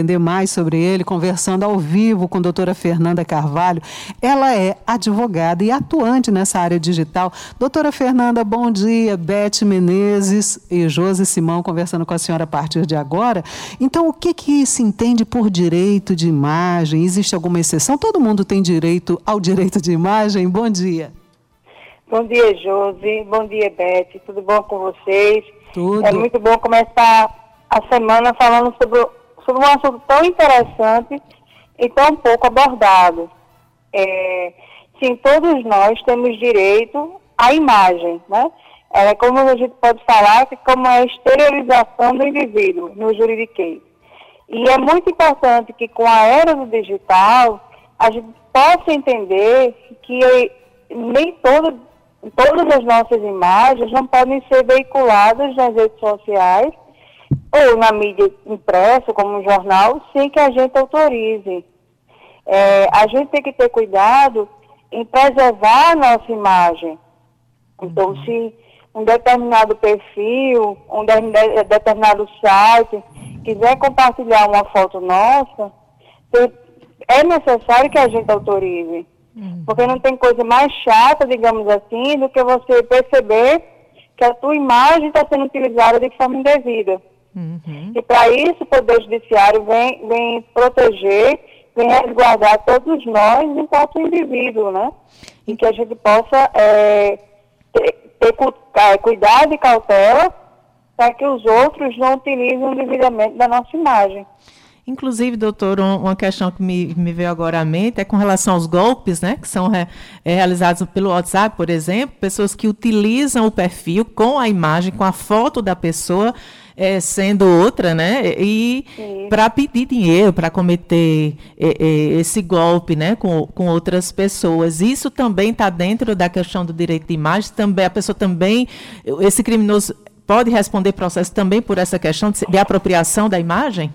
entender mais sobre ele, conversando ao vivo com a doutora Fernanda Carvalho. Ela é advogada e atuante nessa área digital. Doutora Fernanda, bom dia. Beth Menezes e Josi Simão conversando com a senhora a partir de agora. Então, o que, que se entende por direito de imagem? Existe alguma exceção? Todo mundo tem direito ao direito de imagem? Bom dia. Bom dia, Josi. Bom dia, Beth. Tudo bom com vocês? Tudo. É muito bom começar a semana falando sobre sobre um assunto tão interessante e tão pouco abordado. É, sim, todos nós temos direito à imagem, né? É como a gente pode falar que como a exteriorização do indivíduo no juridiquês. E é muito importante que com a era do digital a gente possa entender que nem todo, todas as nossas imagens não podem ser veiculadas nas redes sociais ou na mídia impressa, como um jornal, sem que a gente autorize. É, a gente tem que ter cuidado em preservar a nossa imagem. Então, uhum. se um determinado perfil, um de, determinado site quiser compartilhar uma foto nossa, é necessário que a gente autorize. Uhum. Porque não tem coisa mais chata, digamos assim, do que você perceber que a tua imagem está sendo utilizada de forma indevida. Uhum. E para isso o Poder Judiciário vem, vem proteger, vem resguardar todos nós enquanto indivíduo, né? E que a gente possa é, ter, ter é, cuidado e cautela para que os outros não utilizem devidamente da nossa imagem. Inclusive, doutor, uma questão que me, me veio agora à mente é com relação aos golpes, né, que são re, é, realizados pelo WhatsApp, por exemplo, pessoas que utilizam o perfil com a imagem, com a foto da pessoa, é, sendo outra, né? E para pedir dinheiro, para cometer é, é, esse golpe, né? Com, com outras pessoas. Isso também está dentro da questão do direito de imagem. Também a pessoa também, esse criminoso pode responder processo também por essa questão de, de apropriação da imagem?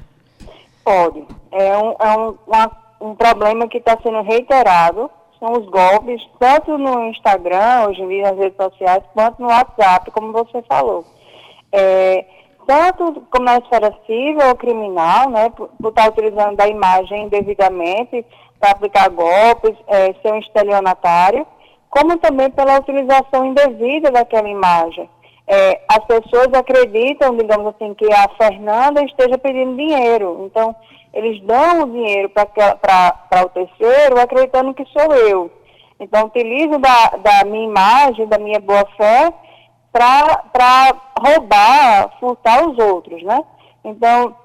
Pode. É um, é um, uma, um problema que está sendo reiterado são os golpes, tanto no Instagram, hoje em dia nas redes sociais, quanto no WhatsApp, como você falou. É, tanto como na esfera civil ou criminal, né, por, por estar utilizando da imagem indevidamente para aplicar golpes, é, ser um estelionatário, como também pela utilização indevida daquela imagem. É, as pessoas acreditam, digamos assim, que a Fernanda esteja pedindo dinheiro. Então, eles dão o dinheiro para o terceiro acreditando que sou eu. Então, utilizo da, da minha imagem, da minha boa-fé, para roubar, furtar os outros, né? Então,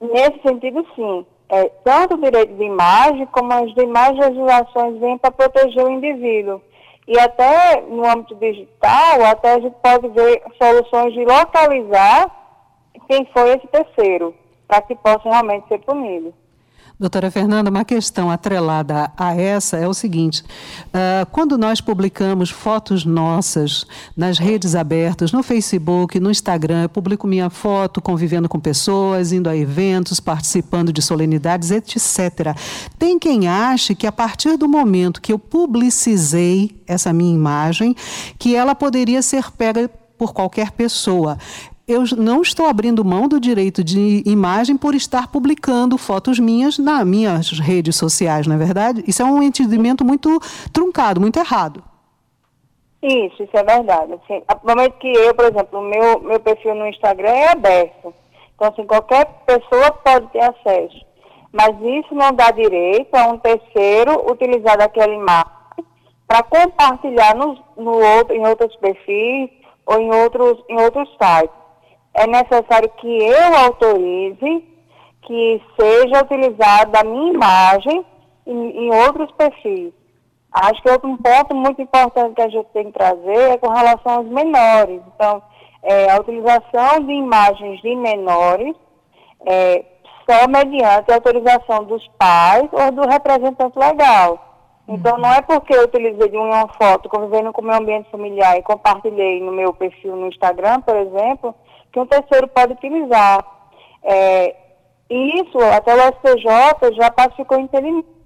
nesse sentido, sim. É, tanto o direito de imagem como as demais legislações vêm para proteger o indivíduo. E até no âmbito digital, até a gente pode ver soluções de localizar quem foi esse terceiro, para que possa realmente ser punido. Doutora Fernanda, uma questão atrelada a essa é o seguinte: uh, quando nós publicamos fotos nossas nas redes abertas, no Facebook, no Instagram, eu publico minha foto convivendo com pessoas, indo a eventos, participando de solenidades, etc. Tem quem ache que a partir do momento que eu publicizei essa minha imagem, que ela poderia ser pega por qualquer pessoa eu não estou abrindo mão do direito de imagem por estar publicando fotos minhas nas minhas redes sociais, não é verdade? Isso é um entendimento muito truncado, muito errado. Isso, isso é verdade. Assim, no momento que eu, por exemplo, meu, meu perfil no Instagram é aberto. Então, assim, qualquer pessoa pode ter acesso. Mas isso não dá direito a um terceiro utilizar aquela imagem para compartilhar no, no outro, em outros perfis ou em outros, em outros sites é necessário que eu autorize que seja utilizada a minha imagem em, em outros perfis. Acho que outro ponto muito importante que a gente tem que trazer é com relação aos menores. Então, é, a utilização de imagens de menores é, só mediante a autorização dos pais ou do representante legal. Então, não é porque eu utilizei de uma foto convivendo com o meu ambiente familiar e compartilhei no meu perfil no Instagram, por exemplo, que um terceiro pode utilizar. É, isso, até o STJ já pacificou entendimento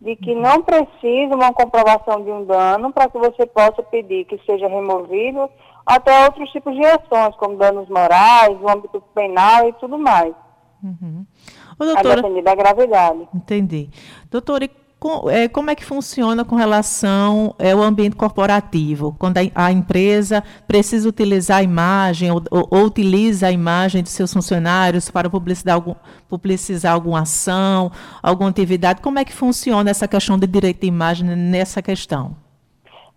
de que uhum. não precisa uma comprovação de um dano para que você possa pedir que seja removido até outros tipos de ações, como danos morais, no âmbito penal e tudo mais. Uhum. Ô, doutora, a depender da gravidade. Entendi. Doutora, e é, como é que funciona com relação ao é, ambiente corporativo? Quando a, empresa precisa utilizar a imagem ou, ou, ou, utiliza a imagem de seus funcionários para publicitar, algum, publicizar alguma ação, alguma atividade, como é que funciona essa questão de direito de imagem nessa questão?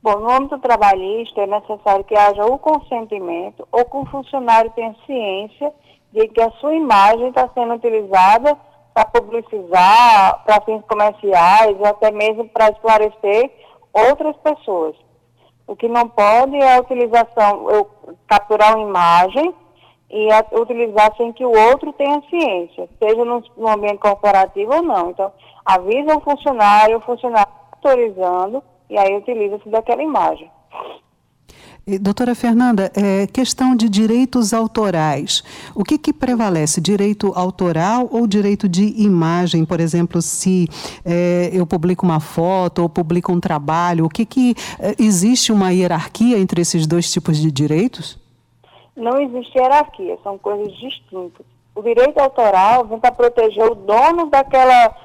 Bom, no âmbito trabalhista é necessário que haja o consentimento ou que o funcionário tenha ciência de que a sua imagem está sendo utilizada para publicizar, para fins comerciais, ou até mesmo para esclarecer outras pessoas. O que não pode é a utilização, eu capturar uma imagem e a, utilizar sem que o outro tenha ciência, seja no, no ambiente corporativo ou não. Então, avisa o funcionário, o funcionário autorizando, e aí utiliza-se daquela imagem. Doutora Fernanda, é, questão de direitos autorais. O que, que prevalece, direito autoral ou direito de imagem? Por exemplo, se é, eu publico uma foto ou publico um trabalho, o que, que é, existe uma hierarquia entre esses dois tipos de direitos? Não existe hierarquia, são coisas distintas. O direito autoral vem para proteger o dono daquela,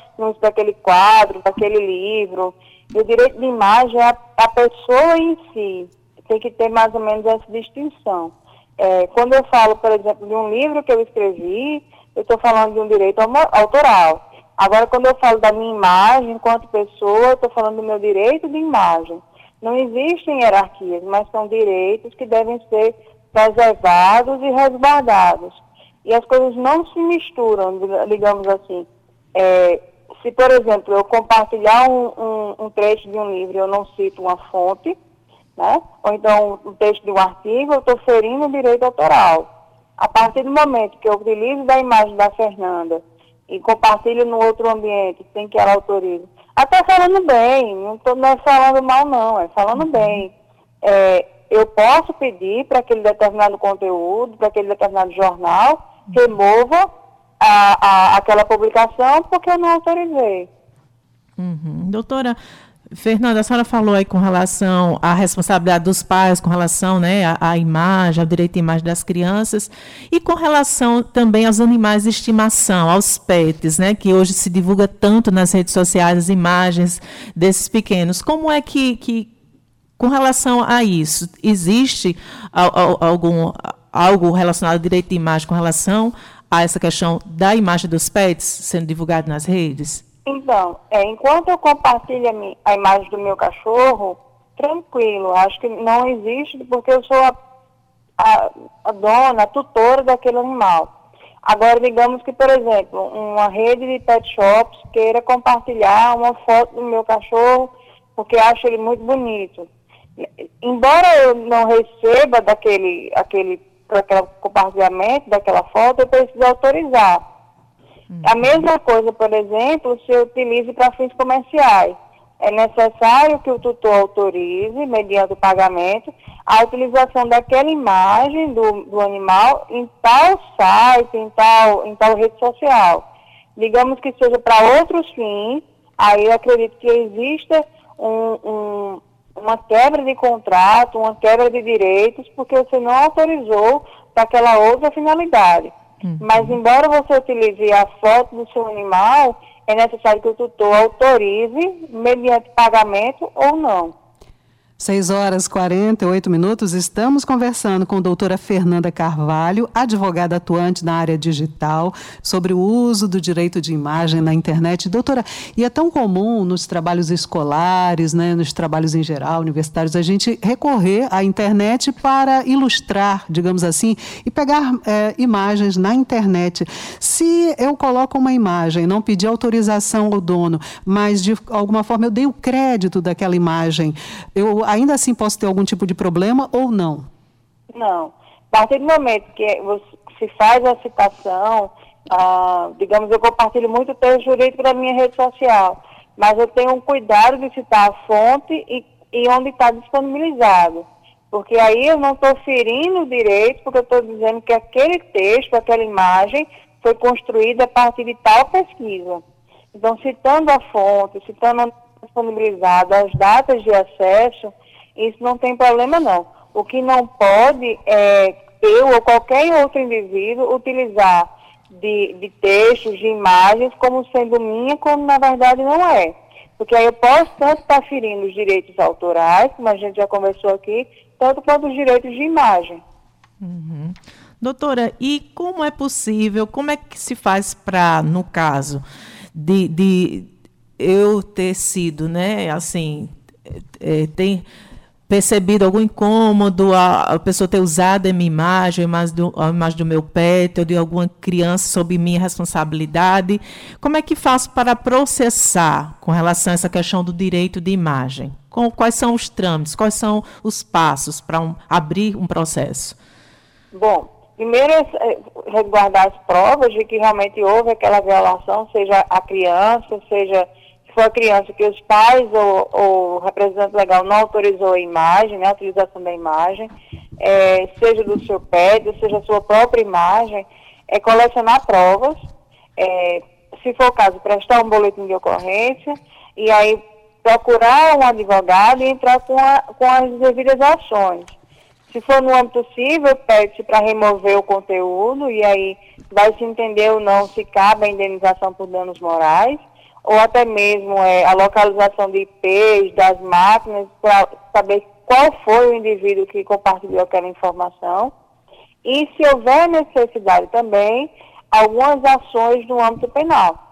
daquele quadro, daquele livro. E o direito de imagem é a, a pessoa em si tem que ter mais ou menos essa distinção. É, quando eu falo, por exemplo, de um livro que eu escrevi, eu estou falando de um direito autoral. Agora, quando eu falo da minha imagem enquanto pessoa, eu estou falando do meu direito de imagem. Não existem hierarquias, mas são direitos que devem ser preservados e resguardados. E as coisas não se misturam, digamos assim. É, se, por exemplo, eu compartilhar um, um, um trecho de um livro, eu não cito uma fonte, né? Ou então o texto de um artigo, eu estou ferindo o direito autoral. A partir do momento que eu utilizo da imagem da Fernanda e compartilho no outro ambiente sem que ela autorize, até falando bem, não estou é falando mal não, é falando uhum. bem. É, eu posso pedir para aquele determinado conteúdo, para aquele determinado jornal, remova a, a, aquela publicação porque eu não autorizei. Uhum. Doutora, Fernanda, a senhora falou aí com relação à responsabilidade dos pais, com relação né, à, imagem, ao direito à imagem das crianças, e com relação também aos animais de estimação, aos pets, né, que hoje se divulga tanto nas redes sociais as imagens desses pequenos. Como é que, que com relação a isso, existe algum, algo relacionado ao direito de imagem com relação a essa questão da imagem dos pets sendo divulgada nas redes? Então, é, enquanto eu compartilho a, a, imagem do meu cachorro, tranquilo, acho que não existe, porque eu sou a, a, a dona, a tutora daquele animal. Agora, digamos que, por exemplo, uma rede de pet shops queira compartilhar uma foto do meu cachorro, porque acha ele muito bonito. Embora eu não receba daquele, aquele, aquele compartilhamento daquela foto, eu preciso autorizar. A mesma coisa, por exemplo, se utilize para fins comerciais. É necessário que o tutor autorize, mediante o pagamento, a utilização daquela imagem do, do animal em tal site, em tal, em tal rede social. Digamos que seja para outros fins, aí eu acredito que exista um, um, uma quebra de contrato, uma quebra de direitos, porque você não autorizou para aquela outra finalidade. Uhum. Mas, embora você utilize a foto do seu animal, é necessário que o tutor autorize, mediante pagamento ou não. 6 horas e 48 minutos, estamos conversando com a doutora Fernanda Carvalho, advogada atuante na área digital, sobre o uso do direito de imagem na internet. Doutora, e é tão comum nos trabalhos escolares, né, nos trabalhos em geral, universitários, a gente recorrer à internet para ilustrar, digamos assim, e pegar é, imagens na internet. Se eu coloco uma imagem, não pedi autorização ao dono, mas de alguma forma eu dei o crédito daquela imagem, eu ainda assim posso ter algum tipo de problema ou não? Não. A partir do momento que se faz a citação, ah, digamos, eu compartilho muito o texto jurídico da minha rede social, mas eu tenho um cuidado de citar a fonte e, e onde está disponibilizado. Porque aí eu não estou ferindo o direito, porque eu estou dizendo que aquele texto, aquela imagem, foi construída a partir de tal pesquisa. Então, citando a fonte, citando disponibilizado as datas de acesso, isso não tem problema não. O que não pode é eu ou qualquer outro indivíduo utilizar de, de textos, de imagens, como sendo minha, como na verdade não é. Porque aí eu posso tanto estar ferindo os direitos autorais, como a gente já conversou aqui, tanto quanto os direitos de imagem. Uhum. Doutora, e como é possível, como é que se faz para, no caso, de, de eu ter sido, né, assim, é, tem percebido algum incômodo, a, a, pessoa ter usado a minha imagem, a imagem, do, a imagem do meu pet, ou de alguma criança sob minha responsabilidade. Como é que faço para processar com relação a essa questão do direito de imagem? Com, quais são os trâmites, quais são os passos para um, abrir um processo? Bom, primeiro é, é resguardar as provas de que realmente houve aquela violação, seja a criança, seja for a criança que os pais ou, ou representante legal não autorizou a imagem, né, a utilização da imagem, é, seja do seu pet, seja a sua própria imagem, é colecionar provas, é, se for o caso, prestar um boletim de ocorrência e aí procurar um advogado e entrar com, a, com as devidas ações. Se for no âmbito civil, pede-se para remover o conteúdo e aí vai se entender ou não se cabe a indenização por danos morais ou até mesmo é, a localização de IPs, das máquinas, para saber qual foi o indivíduo que compartilhou aquela informação. E, se houver necessidade também, algumas ações no âmbito penal.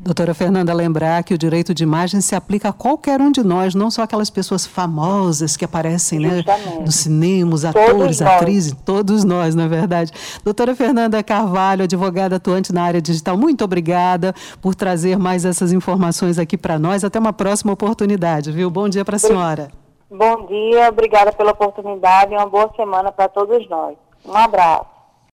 Doutora Fernanda, lembrar que o direito de imagem se aplica a qualquer um de nós, não só aquelas pessoas famosas que aparecem né, no cinema, os atores, todos atrizes, nós. todos nós, na é verdade. Doutora Fernanda Carvalho, advogada atuante na área digital, muito obrigada por trazer mais essas informações aqui para nós. Até uma próxima oportunidade, viu? Bom dia para a senhora. Bom dia, obrigada pela oportunidade e uma boa semana para todos nós. Um abraço.